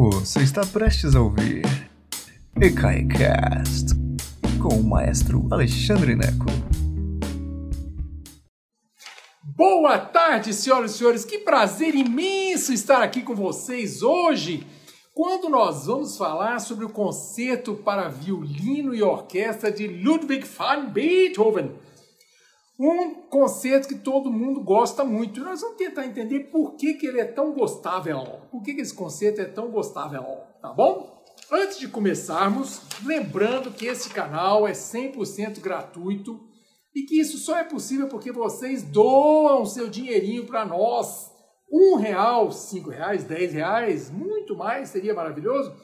Você está prestes a ouvir EKAICAST com o maestro Alexandre Neco. Boa tarde, senhoras e senhores. Que prazer imenso estar aqui com vocês hoje, quando nós vamos falar sobre o concerto para violino e orquestra de Ludwig van Beethoven. Um concerto que todo mundo gosta muito. Nós vamos tentar entender por que, que ele é tão gostável. Por que, que esse concerto é tão gostável, tá bom? Antes de começarmos, lembrando que esse canal é 100% gratuito e que isso só é possível porque vocês doam seu dinheirinho para nós. Um real, cinco reais, dez reais, muito mais, seria maravilhoso.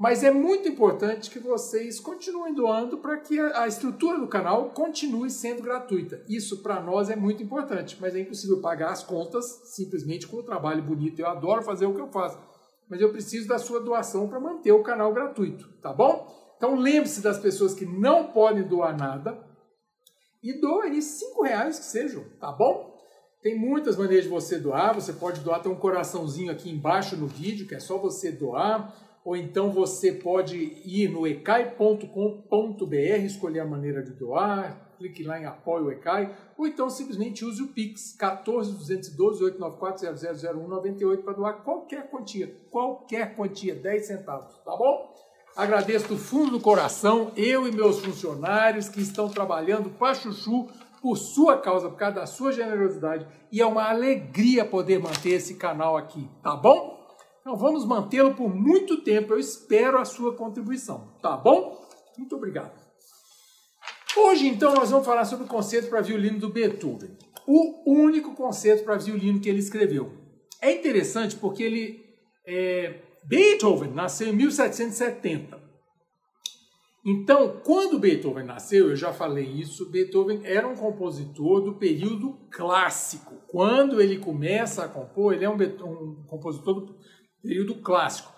Mas é muito importante que vocês continuem doando para que a estrutura do canal continue sendo gratuita. Isso para nós é muito importante, mas é impossível pagar as contas simplesmente com o trabalho bonito. Eu adoro fazer o que eu faço, mas eu preciso da sua doação para manter o canal gratuito, tá bom? Então lembre-se das pessoas que não podem doar nada e doa aí cinco reais que sejam, tá bom? Tem muitas maneiras de você doar. Você pode doar, tem um coraçãozinho aqui embaixo no vídeo, que é só você doar ou então você pode ir no ecai.com.br, escolher a maneira de doar, clique lá em apoio o Ecai, ou então simplesmente use o Pix 14 212 894 000198 para doar qualquer quantia, qualquer quantia, 10 centavos, tá bom? Agradeço do fundo do coração, eu e meus funcionários que estão trabalhando para chuchu por sua causa, por causa da sua generosidade, e é uma alegria poder manter esse canal aqui, tá bom? Então vamos mantê-lo por muito tempo. Eu espero a sua contribuição, tá bom? Muito obrigado. Hoje, então, nós vamos falar sobre o concerto para violino do Beethoven. O único concerto para violino que ele escreveu. É interessante porque ele. É, Beethoven nasceu em 1770. Então, quando Beethoven nasceu, eu já falei isso, Beethoven era um compositor do período clássico. Quando ele começa a compor, ele é um, um compositor do período clássico.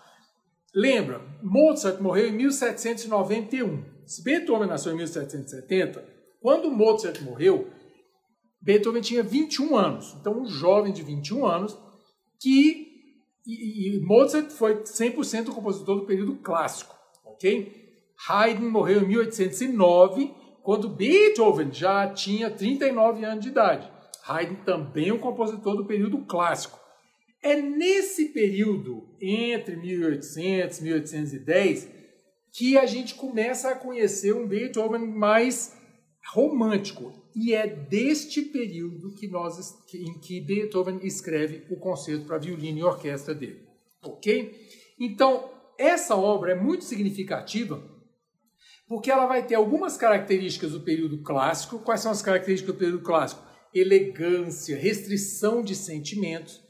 Lembra, Mozart morreu em 1791. Se Beethoven nasceu em 1770, quando Mozart morreu, Beethoven tinha 21 anos. Então, um jovem de 21 anos que. E, Mozart foi 100% o compositor do período clássico, ok? Haydn morreu em 1809, quando Beethoven já tinha 39 anos de idade. Haydn também é um compositor do período clássico. É nesse período, entre 1800 e 1810, que a gente começa a conhecer um Beethoven mais romântico. E é deste período que nós, em que Beethoven escreve o concerto para violino e orquestra dele. Ok? Então, essa obra é muito significativa porque ela vai ter algumas características do período clássico. Quais são as características do período clássico? Elegância, restrição de sentimentos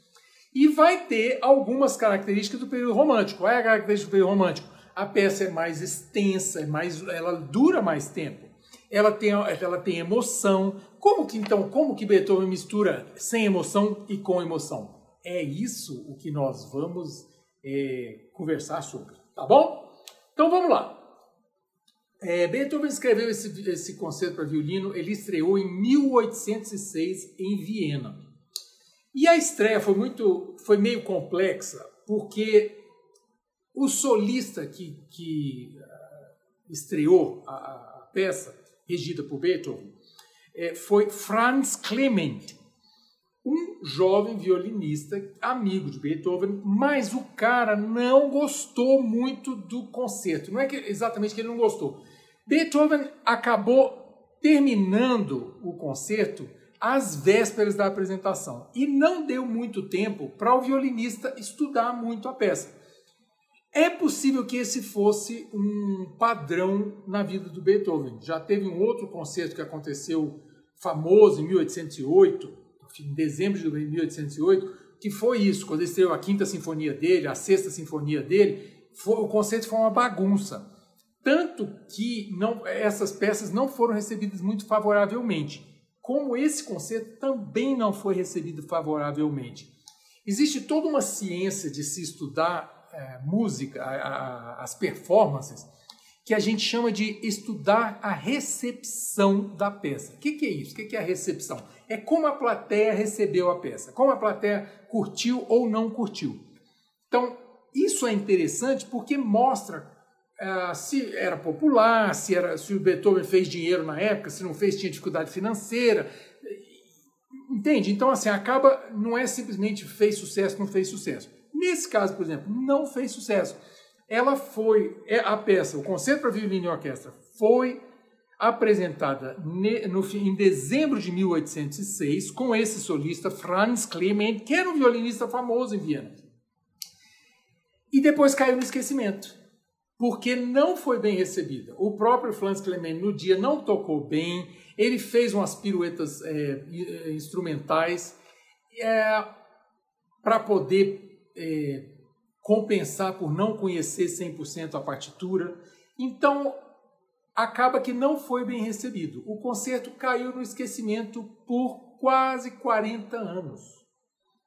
e vai ter algumas características do período romântico. Qual é a característica do período romântico? A peça é mais extensa, é mais, ela dura mais tempo. Ela tem, ela tem emoção. Como que então, como que Beethoven mistura sem emoção e com emoção? É isso o que nós vamos é, conversar sobre, tá bom? Então vamos lá. É, Beethoven escreveu esse, esse concerto para violino, ele estreou em 1806 em Viena. E a estreia foi muito, foi meio complexa, porque o solista que, que uh, estreou a, a, peça, regida por Beethoven, é, foi Franz Clement, um jovem violinista, amigo de Beethoven, mas o cara não gostou muito do concerto. Não é que, exatamente que ele não gostou. Beethoven acabou terminando o concerto às vésperas da apresentação. E não deu muito tempo para o violinista estudar muito a peça. É possível que esse fosse um padrão na vida do Beethoven. Já teve um outro concerto que aconteceu famoso em 1808, em dezembro de 1808, que foi isso, quando ele estreou a quinta sinfonia dele, a sexta sinfonia dele, foi, o concerto foi uma bagunça. Tanto que não, essas peças não foram recebidas muito favoravelmente como esse conceito também não foi recebido favoravelmente. Existe toda uma ciência de se estudar é, música, a, a, as performances, que a gente chama de estudar a recepção da peça. O que, que é isso? O que, que é a recepção? É como a plateia recebeu a peça, como a plateia curtiu ou não curtiu. Então, isso é interessante porque mostra uh, se era popular, se, era, se o Beethoven fez dinheiro na época, se não fez, tinha dificuldade financeira. Entende? Então, assim, acaba, não é simplesmente fez sucesso, não fez sucesso. Nesse caso, por exemplo, não fez sucesso. Ela foi, é, a peça, o concerto para violino e orquestra, foi apresentada no, em dezembro de 1806 com esse solista Franz Clement, que era um violinista famoso em Viena. E depois caiu no esquecimento, porque não foi bem recebida. O próprio Franz Clement no dia não tocou bem, ele fez umas piruetas é, é instrumentais é, para poder é, compensar por não conhecer 100% a partitura. Então, acaba que não foi bem recebido. O concerto caiu no esquecimento por quase 40 anos.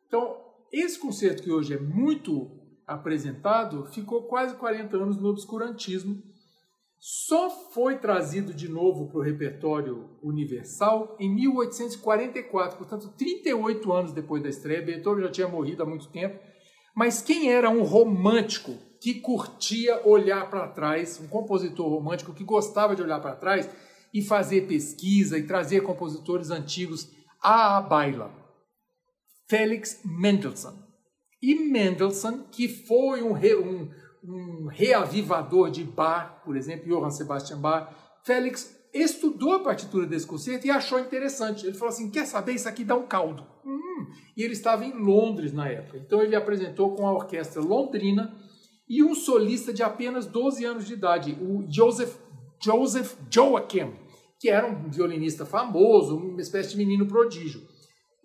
Então, esse concerto que hoje é muito apresentado ficou quase 40 anos no obscurantismo. Só foi trazido de novo para o repertório universal em 1844, portanto, 38 anos depois da estreia. Beethoven já tinha morrido há muito tempo. Mas quem era um romântico que curtia olhar para trás, um compositor romântico que gostava de olhar para trás e fazer pesquisa e trazer compositores antigos à baila. Félix Mendelssohn. E Mendelssohn, que foi um, re, um, um reavivador de Bach, por exemplo, Johann Sebastian Bach, Félix estudou a partitura desse concerto e achou interessante. Ele falou assim: quer saber? Isso aqui dá um caldo. Hum. E ele estava em Londres na época. Então ele apresentou com a orquestra londrina e um solista de apenas 12 anos de idade, o Joseph, Joseph Joachim, que era um violinista famoso, uma espécie de menino prodígio.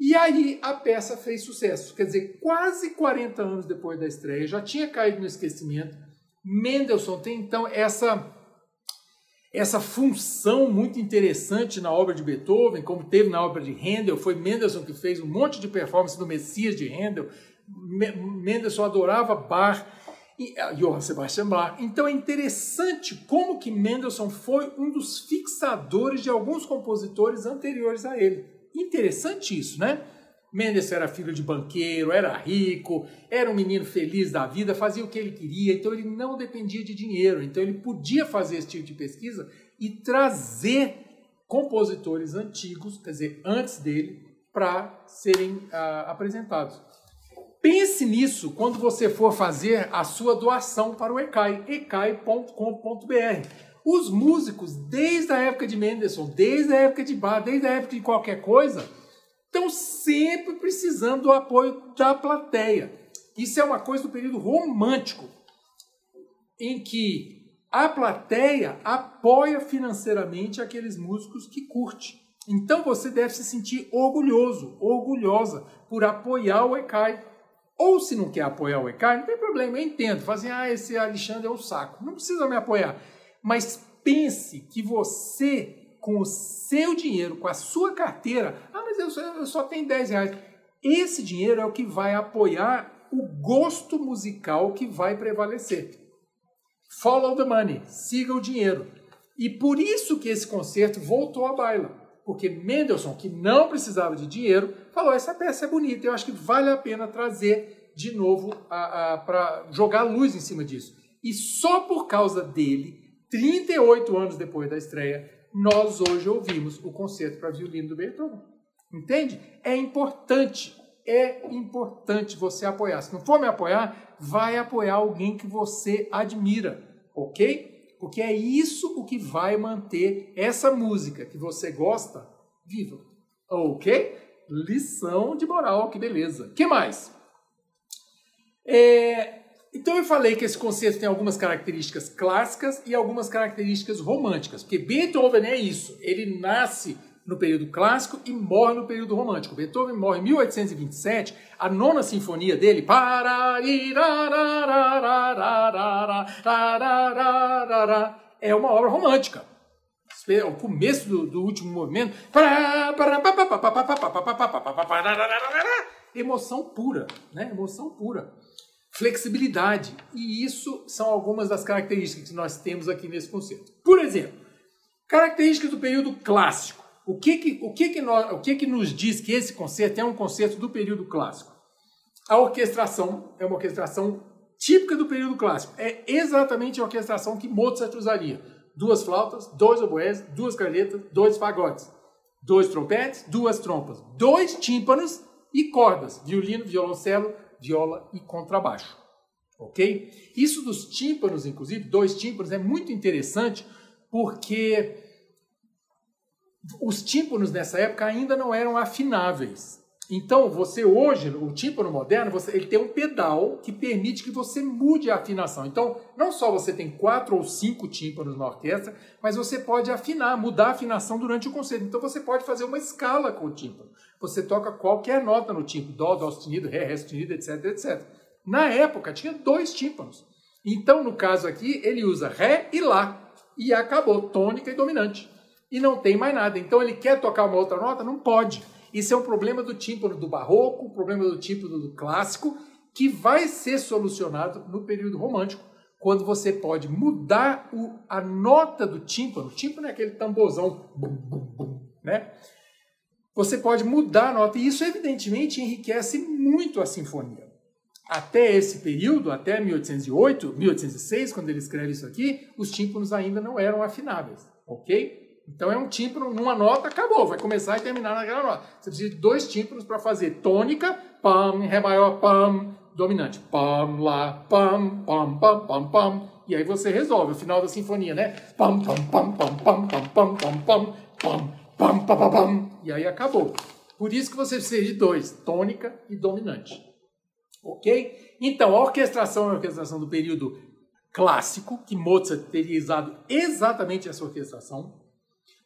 E aí a peça fez sucesso, quer dizer, quase 40 anos depois da estreia, já tinha caído no esquecimento. Mendelssohn tem então essa essa função muito interessante na obra de Beethoven, como teve na obra de Handel, foi Mendelssohn que fez um monte de performance do Messias de Handel. Mendelssohn adorava Bach, e uh, Johann Sebastian Bach. Então é interessante como que Mendelssohn foi um dos fixadores de alguns compositores anteriores a ele. Interessante isso, né? Mendelssohn era filho de banqueiro, era rico, era um menino feliz da vida, fazia o que ele queria, então ele não dependia de dinheiro, então ele podia fazer esse tipo de pesquisa e trazer compositores antigos, quer dizer, antes dele, para serem uh, apresentados. Pense nisso quando você for fazer a sua doação para o ECAI, ecai.com.br. Os músicos, desde a época de Mendelssohn, desde a época de Bach, desde a época de qualquer coisa, estão sempre precisando do apoio da plateia. Isso é uma coisa do período romântico, em que a plateia apoia financeiramente aqueles músicos que curte. Então você deve se sentir orgulhoso, orgulhosa por apoiar o ECAI. Ou se não quer apoiar o ECAI, não tem problema, eu entendo. Fazer, ah, esse Alexandre é um saco. Não precisa me apoiar. Mas pense que você, com o seu dinheiro, com a sua carteira, ah, mas eu só, eu só tenho 10 reais. Esse dinheiro é o que vai apoiar o gosto musical que vai prevalecer. Follow the money, siga o dinheiro. E por isso que esse concerto voltou à baila. Porque Mendelssohn, que não precisava de dinheiro, falou: essa peça é bonita, eu acho que vale a pena trazer de novo para jogar luz em cima disso. E só por causa dele, 38 anos depois da estreia, nós hoje ouvimos o concerto para violino do Beethoven. Entende? É importante, é importante você apoiar. Se não for me apoiar, vai apoiar alguém que você admira, ok? Porque é isso o que vai manter essa música que você gosta viva, ok? Lição de moral, que beleza. que mais? É, então eu falei que esse concerto tem algumas características clássicas e algumas características românticas, porque Beethoven é isso, ele nasce no período clássico e morre no período romântico. Beethoven morre em 1827, a nona sinfonia dele, é uma obra romântica o começo do, do último movimento. Emoção pura, né? Emoção pura. Flexibilidade. E isso são algumas das características que nós temos aqui nesse concerto. Por exemplo, características do período clássico. O que que, o que, que, nós, o que, que nos diz que esse concerto é um concerto do período clássico? A orquestração é uma orquestração típica do período clássico. É exatamente a orquestração que Mozart usaria. Duas flautas, dois oboés, duas carnetas, dois fagotes, dois trompetes, duas trompas, dois tímpanos e cordas, violino, violoncelo, viola e contrabaixo. Ok? Isso dos tímpanos, inclusive, dois tímpanos, é muito interessante porque os tímpanos nessa época ainda não eram afináveis. Então, você hoje, o tímpano moderno, você, ele tem um pedal que permite que você mude a afinação. Então, não só você tem quatro ou cinco tímpanos na orquestra, mas você pode afinar, mudar a afinação durante o concerto. Então, você pode fazer uma escala com o tímpano. Você toca qualquer nota no tímpano, dó, dó sustenido, ré, ré sustenido, etc, etc. Na época, tinha dois tímpanos. Então, no caso aqui, ele usa ré e lá. E acabou, tônica e dominante. E não tem mais nada. Então, ele quer tocar uma outra nota? Não pode isso é um problema do tímpano do barroco, um problema do tímpano do clássico, que vai ser solucionado no período romântico, quando você pode mudar o, a nota do tímpano. O tímpano é aquele tamborzão, né? Você pode mudar a nota, e isso evidentemente enriquece muito a sinfonia. Até esse período, até 1808, 1806, quando ele escreve isso aqui, os tímpanos ainda não eram afináveis, ok? Então é um tímpano numa nota, acabou, vai começar e terminar naquela nota. Você precisa de dois tímpanos para fazer tônica, pam, ré maior, pam, dominante, pam, lá, pam, pam, pam, pam, pam. E aí você resolve o final da sinfonia, né? Pam, pam, pam, pam, pam, pam, pam, pam, pam, pam, pam, pam, pam, pam. E aí acabou. Por isso que você precisa de dois, tônica e dominante. Ok? Então, a orquestração é a orquestração do período clássico, que Mozart teria usado exatamente essa orquestração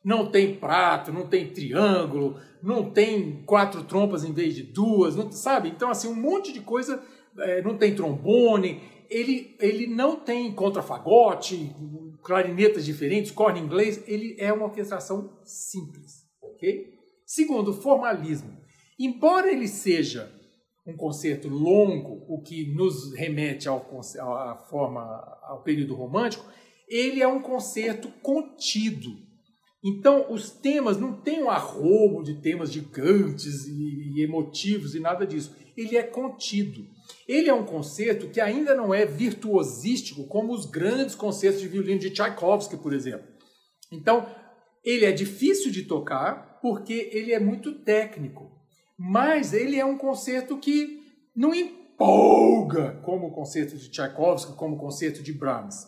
não tem prato, não tem triângulo, não tem quatro trompas em vez de duas, não, sabe? Então, assim, um monte de coisa, é, não tem trombone, ele, ele não tem contrafagote, clarinetas diferentes, corne inglês, ele é uma orquestração simples, ok? Segundo, formalismo. Embora ele seja um concerto longo, o que nos remete ao, à forma, ao período romântico, ele é um concerto contido. Então, os temas não tem um arrobo de temas gigantes e, emotivos e nada disso. Ele é contido. Ele é um concerto que ainda não é virtuosístico como os grandes concertos de violino de Tchaikovsky, por exemplo. Então, ele é difícil de tocar porque ele é muito técnico. Mas ele é um concerto que não empolga como o concerto de Tchaikovsky, como o concerto de Brahms.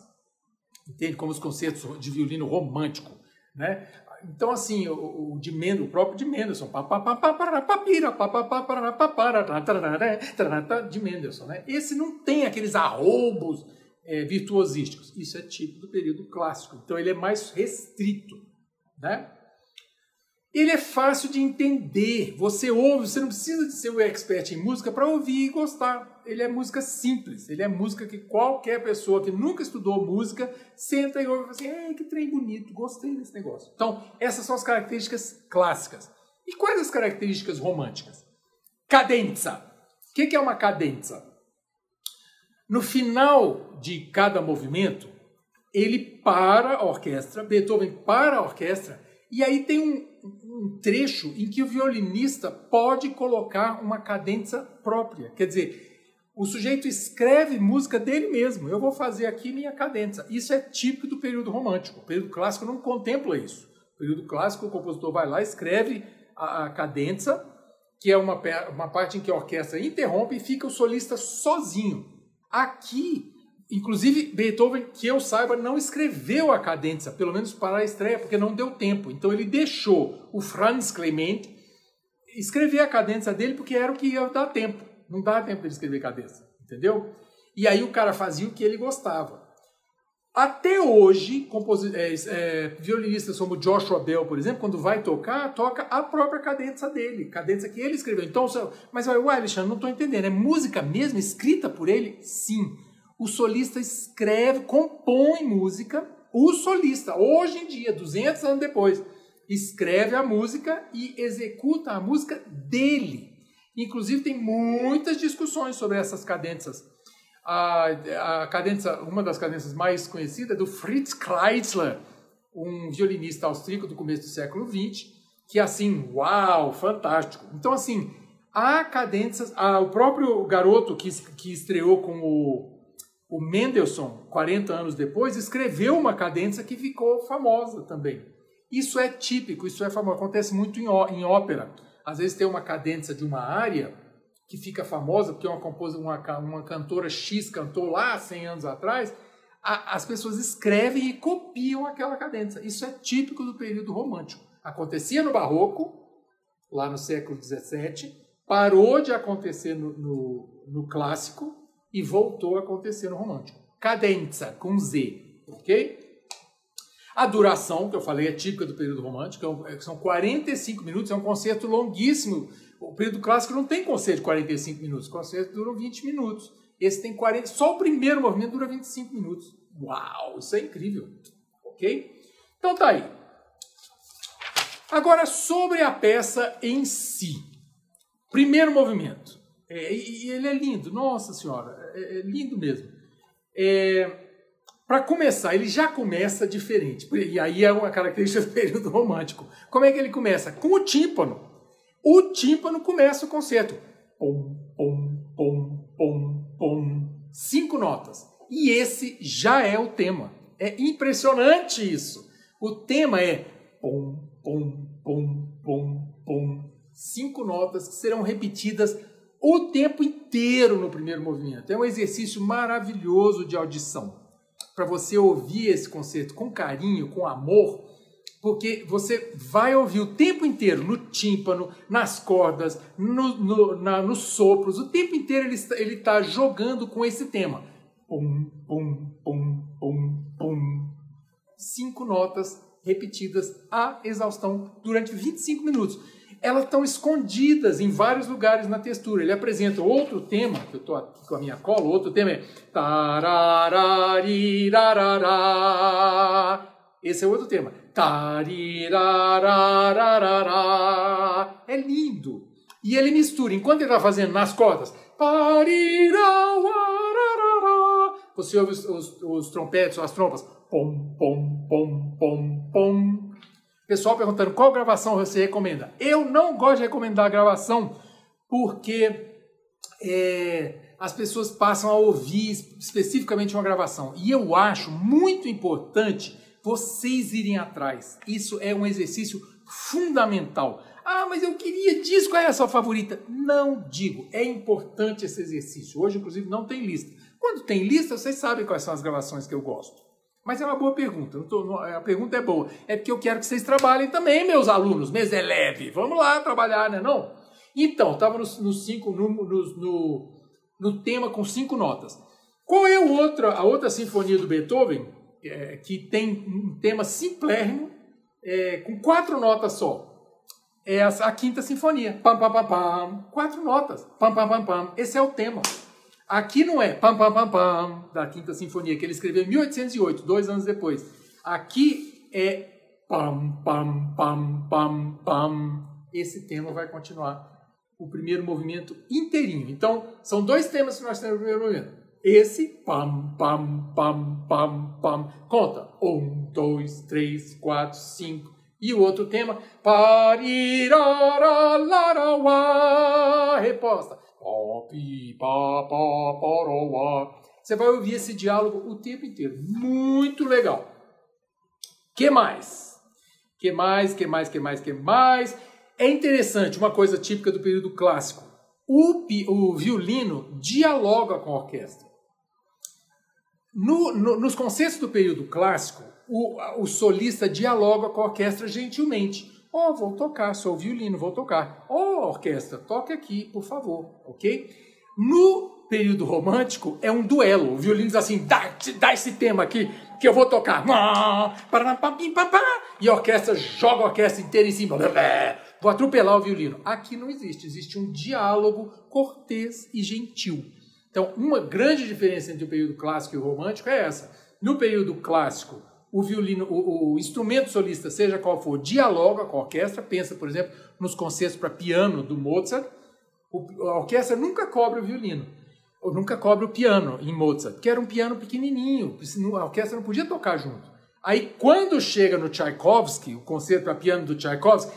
Entende? Como os concertos de violino romântico. Né? Então, assim, o, o, de Mendel, o próprio de Mendelssohn, de Mendelssohn, né? Esse não tem aqueles arroubos é, virtuosísticos. Isso é tipo do período clássico. Então, ele é mais restrito, né? Ele é fácil de entender. Você ouve, você não precisa de ser o expert em música para ouvir e gostar. Ele é música simples. Ele é música que qualquer pessoa que nunca estudou música senta e ouve e fala assim: que trem bonito, gostei desse negócio. Então, essas são as características clássicas. E quais as características românticas? Cadenza. O que é uma cadenza? No final de cada movimento, ele para a orquestra, Beethoven para a orquestra, e aí tem um, um trecho em que o violinista pode colocar uma cadência própria. Quer dizer, o sujeito escreve música dele mesmo. Eu vou fazer aqui minha cadência. Isso é típico do período romântico. O período clássico não contempla isso. O período clássico, o compositor vai lá, escreve a, a cadência, que é uma, uma parte em que a orquestra interrompe e fica o solista sozinho. Aqui, Inclusive, Beethoven, que eu saiba, não escreveu a cadência, pelo menos para a estreia, porque não deu tempo. Então ele deixou o Franz Clement escrever a cadência dele, porque era o que ia dar tempo. Não dá tempo de escrever cadência, entendeu? E aí o cara fazia o que ele gostava. Até hoje, é, é, violinistas como Joshua Bell, por exemplo, quando vai tocar, toca a própria cadência dele, cadência que ele escreveu. Então, mas ué, Alexandre, não estou entendendo. É música mesmo escrita por ele? Sim o solista escreve, compõe música, o solista, hoje em dia, 200 anos depois, escreve a música e executa a música dele. Inclusive, tem muitas discussões sobre essas cadências. A, a cadência, uma das cadências mais conhecidas é do Fritz Kreisler, um violinista austríaco do começo do século XX, que assim, uau, fantástico. Então, assim, há cadências. o próprio garoto que, que estreou com o O Mendelssohn, 40 anos depois, escreveu uma cadência que ficou famosa também. Isso é típico, isso é famoso, acontece muito em, em ópera. Às vezes tem uma cadência de uma área que fica famosa, porque uma, uma, uma cantora X cantou lá 100 anos atrás, a, as pessoas escrevem e copiam aquela cadência. Isso é típico do período romântico. Acontecia no Barroco, lá no século XVII, parou de acontecer no, no, no clássico e voltou a acontecer no romântico. Cadenza, com Z, ok? A duração, que eu falei, é típica do período romântico, é é, são 45 minutos, é um concerto longuíssimo. O período clássico não tem concerto de 45 minutos, os concertos duram 20 minutos. Esse tem 40, só o primeiro movimento dura 25 minutos. Uau, isso é incrível. Ok? Então tá aí. Agora, sobre a peça em si. Primeiro movimento. É, e ele é lindo, nossa senhora, é, é lindo mesmo. É, Para começar, ele já começa diferente. E aí é uma característica do período romântico. Como é que ele começa? Com o tímpano. O tímpano começa o concerto. Pom, pom, pom, pom, pom. Cinco notas. E esse já é o tema. É impressionante isso. O tema é pom, pom, pom, pom, pom. Cinco notas que serão repetidas o tempo inteiro no primeiro movimento. É um exercício maravilhoso de audição. Para você ouvir esse concerto com carinho, com amor, porque você vai ouvir o tempo inteiro no tímpano, nas cordas, no, no, na, nos sopros, o tempo inteiro ele está, está jogando com esse tema. Pum, pum, pum, pum, pum. Cinco notas repetidas a exaustão durante 25 minutos. Elas estão escondidas em vários lugares na textura. Ele apresenta outro tema, que eu estou aqui com a minha cola, outro tema é Esse é outro tema. É lindo. E ele mistura, enquanto ele está fazendo nas cordas, você ouve os, os, os trompetes, as trompas, pom, pom, pom, pom, pom. Pessoal perguntando qual gravação você recomenda. Eu não gosto de recomendar a gravação porque é, as pessoas passam a ouvir especificamente uma gravação. E eu acho muito importante vocês irem atrás. Isso é um exercício fundamental. Ah, mas eu queria disso, qual é a sua favorita? Não digo, é importante esse exercício. Hoje, inclusive, não tem lista. Quando tem lista, vocês sabem quais são as gravações que eu gosto. Mas é uma boa pergunta. Tô, a pergunta é boa. É porque eu quero que vocês trabalhem também, meus alunos, meus eleves. Vamos lá trabalhar, né? Não? Então, estava no, no, cinco, no, no, no, tema com cinco notas. Qual é o outro, a outra sinfonia do Beethoven é, que tem um tema simplérrimo é, com quatro notas só? é a, a quinta sinfonia. Pam, pam, pam, pam. Quatro notas. Pam, pam, pam, pam. Esse é o tema. Aqui não é pam, pam, pam, pam, da quinta sinfonia, que ele escreveu em 1808, dois anos depois. Aqui é pam, pam, pam, pam, pam. Esse tema vai continuar o primeiro movimento inteirinho. Então, são dois temas que nós temos no primeiro movimento. Esse, pam, pam, pam, pam, pam. Conta. Um, dois, três, quatro, cinco, e o outro tema, pariraralarawa, reposta. Você vai ouvir esse diálogo o tempo inteiro. Muito legal. Que mais? Que mais, que mais, que mais, que mais? É interessante, uma coisa típica do período clássico. O, o violino dialoga com a orquestra. No, no, nos concertos do período clássico, o, o solista dialoga com a orquestra gentilmente. Oh, vou tocar, sou violino, vou tocar. Oh, orquestra, toque aqui, por favor, ok? No período romântico, é um duelo. O violino diz assim, dá, dá esse tema aqui, que eu vou tocar. E a orquestra joga a orquestra inteira em cima. Vou atropelar o violino. Aqui não existe, existe um diálogo cortês e gentil. Então, uma grande diferença entre o período clássico e o romântico é essa. No período clássico, o violino, o, o, instrumento solista, seja qual for, dialoga com a orquestra. Pensa, por exemplo, nos concertos para piano do Mozart. O, a orquestra nunca cobra o violino, ou nunca cobra o piano em Mozart, que era um piano pequenininho, a orquestra não podia tocar junto. Aí, quando chega no Tchaikovsky, o concerto para piano do Tchaikovsky,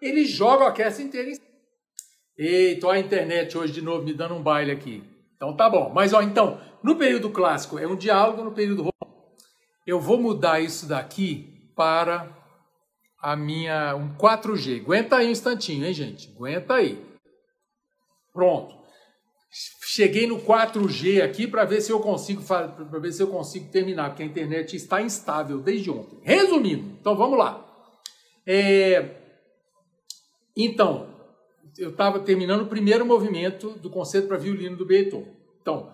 ele joga a orquestra inteira em Eita, a internet hoje de novo me dando um baile aqui. Então tá bom. Mas ó, então, no período clássico é um diálogo, no período romântico. Eu vou mudar isso daqui para a minha um 4G. Aguenta aí um instantinho, hein, gente? Aguenta aí. Pronto. Cheguei no 4G aqui para ver se eu consigo para ver se eu consigo terminar, porque a internet está instável desde ontem. Resumindo, então vamos lá. É... Então, eu estava terminando o primeiro movimento do concerto para violino do Beethoven. Então,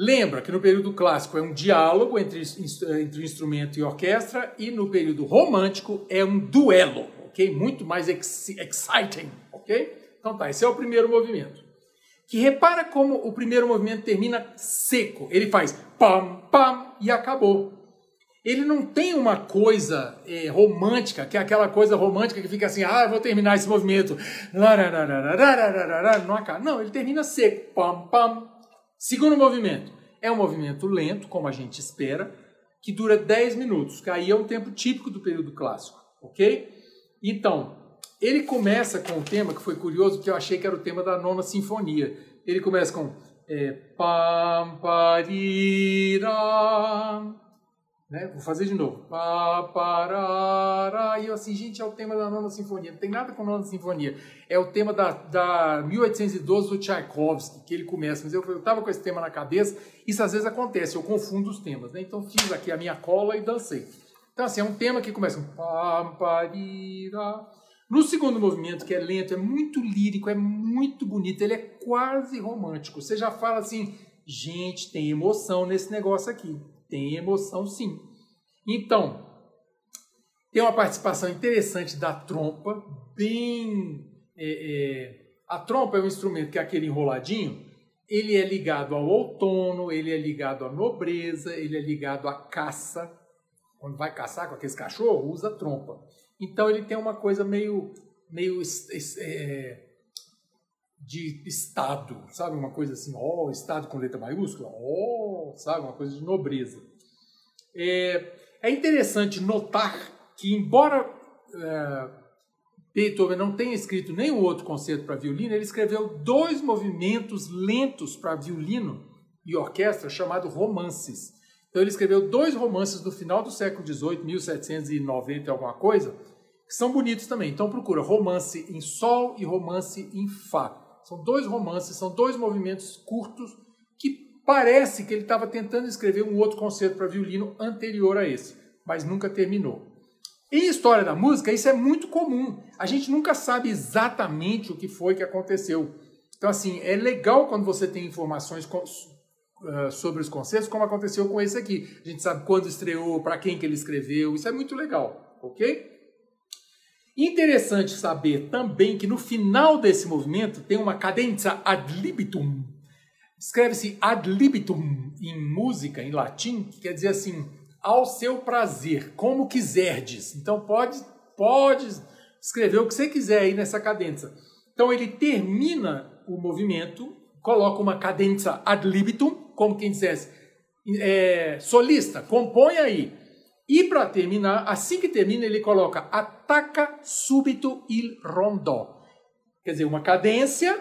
lembra que no período clássico é um diálogo entre, entre instrumento e orquestra e no período romântico é um duelo, ok? Muito mais ex exciting, ok? Então tá, esse é o primeiro movimento. Que repara como o primeiro movimento termina seco. Ele faz pam, pam e acabou ele não tem uma coisa é, romântica, que é aquela coisa romântica que fica assim, ah, eu vou terminar esse movimento. Não, ele termina seco. Pam, pam. Segundo movimento. É um movimento lento, como a gente espera, que dura 10 minutos, que aí é um tempo típico do período clássico, ok? Então, ele começa com um tema que foi curioso, que eu achei que era o tema da nona sinfonia. Ele começa com é, pam, né? Vou fazer de novo. E eu assim, gente, é o tema da nona sinfonia. Não tem nada com a nona sinfonia. É o tema da, da 1812 do Tchaikovsky, que ele começa. Mas eu estava com esse tema na cabeça. Isso às vezes acontece, eu confundo os temas. Né? Então fiz aqui a minha cola e dancei. Então assim, é um tema que começa com... No segundo movimento, que é lento, é muito lírico, é muito bonito, ele é quase romântico. Você já fala assim, gente, tem emoção nesse negócio aqui. Tem emoção sim. Então, tem uma participação interessante da trompa, bem. É, é, a trompa é um instrumento que é aquele enroladinho, ele é ligado ao outono, ele é ligado à nobreza, ele é ligado à caça. Quando vai caçar com aqueles cachorros, usa trompa. Então ele tem uma coisa meio, meio é, de estado, sabe? Uma coisa assim, ó, oh, estado com letra maiúscula, ó, oh, sabe? Uma coisa de nobreza. É, é interessante notar que, embora é, Beethoven não tenha escrito nenhum outro concerto para violino, ele escreveu dois movimentos lentos para violino e orquestra chamados romances. Então ele escreveu dois romances do final do século XVIII, 1790 e alguma coisa, que são bonitos também. Então procura romance em sol e romance em fá. São dois romances, são dois movimentos curtos que Parece que ele estava tentando escrever um outro concerto para violino anterior a esse, mas nunca terminou. Em história da música, isso é muito comum. A gente nunca sabe exatamente o que foi que aconteceu. Então, assim, é legal quando você tem informações uh, sobre os concertos, como aconteceu com esse aqui. A gente sabe quando estreou, para quem que ele escreveu. Isso é muito legal, ok? Interessante saber também que no final desse movimento tem uma cadência ad libitum, Escreve-se ad libitum em música, em latim, que quer dizer assim, ao seu prazer, como quiserdes. Então pode, pode escrever o que você quiser aí nessa cadência. Então ele termina o movimento, coloca uma cadência ad libitum, como quem dissesse, é, solista, compõe aí. E para terminar, assim que termina, ele coloca ataca subito il rondó. Quer dizer, uma cadência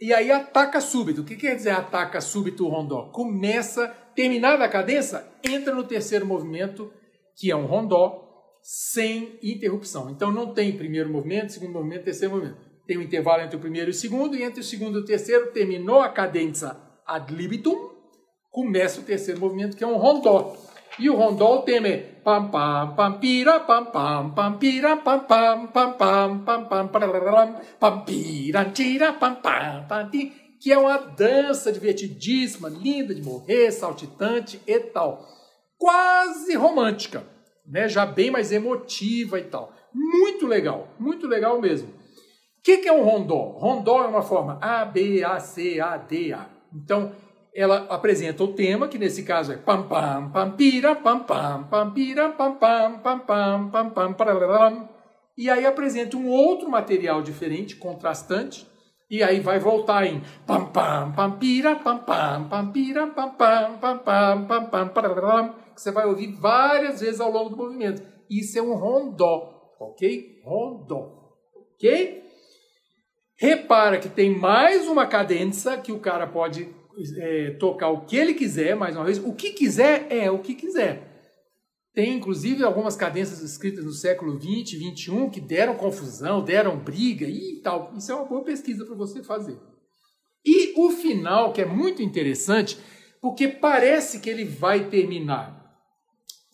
e aí ataca súbito. O que quer dizer ataca súbito o rondó? Começa, terminada a cadência, entra no terceiro movimento, que é um rondó, sem interrupção. Então não tem primeiro movimento, segundo movimento, terceiro movimento. Tem um intervalo entre o primeiro e o segundo, e entre o segundo e o terceiro terminou a cadência ad libitum, começa o terceiro movimento, que é um rondó. E o tema é pam pam pam pira pam pam pam pira pam pam pam pam pam pam pam pam pira tira pam pam pam que é uma dança divertidíssima, linda de morrer, saltitante e tal. Quase romântica, né? Já bem mais emotiva e tal. Muito legal, muito legal mesmo. O que, que é um rondó? Rondó é uma forma A, B, A, C, A, D, A. Então, ela apresenta o tema, que nesse caso é pam pam pam pira pam pam pam pira pam pam pam pam pam pam pam e aí apresenta um outro material diferente, contrastante, e aí vai voltar em pam pam pam pira pam pam pam pira pam pam pam pam pam pam que você vai ouvir várias vezes ao longo do movimento. Isso é um rondó, ok? Rondó, ok? Repara que tem mais uma cadência que o cara pode é, tocar o que ele quiser, mais uma vez. O que quiser é o que quiser. Tem inclusive algumas cadências escritas no século 20, 21 que deram confusão, deram briga e tal. Isso é uma boa pesquisa para você fazer. E o final, que é muito interessante, porque parece que ele vai terminar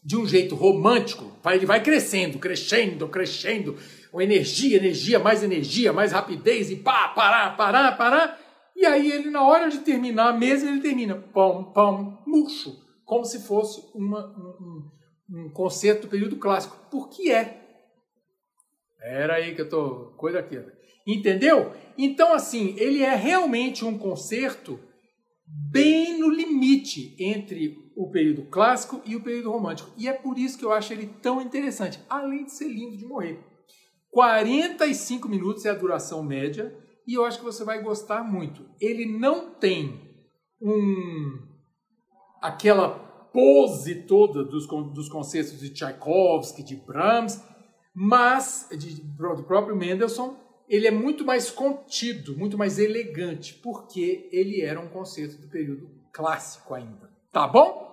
de um jeito romântico, ele vai crescendo, crescendo, crescendo, energia, energia, mais energia, mais rapidez e pá, parar, parar, parar. E aí ele, na hora de terminar mesmo, ele termina pão, pão, murcho, como se fosse uma, um, um concerto do período clássico. Por que é? Era aí que eu tô. Coisa aqui. Entendeu? Então, assim, ele é realmente um concerto bem no limite entre o período clássico e o período romântico. E é por isso que eu acho ele tão interessante, além de ser lindo de morrer. 45 minutos é a duração média e eu acho que você vai gostar muito. Ele não tem um aquela pose toda dos, dos conceitos de Tchaikovsky, de Brahms, mas de, do próprio Mendelssohn, ele é muito mais contido, muito mais elegante, porque ele era um conceito do período clássico ainda. Tá bom?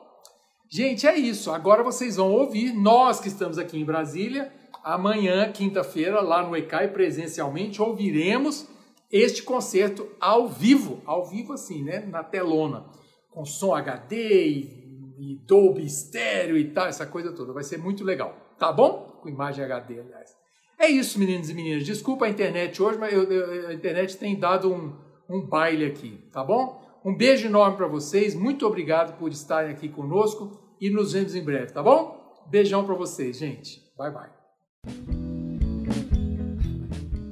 Gente, é isso. Agora vocês vão ouvir, nós que estamos aqui em Brasília, amanhã, quinta-feira, lá no ECAI, presencialmente, ouviremos este concerto ao vivo, ao vivo assim, né, na telona, com som HD e, e Dolby estéreo e tal, essa coisa toda. Vai ser muito legal, tá bom? Com imagem HD, aliás. É isso, meninos e meninas. Desculpa a internet hoje, mas eu, eu, a internet tem dado um, um baile aqui, tá bom? Um beijo enorme para vocês. Muito obrigado por estarem aqui conosco e nos vemos em breve, tá bom? Beijão para vocês, gente. Bye bye.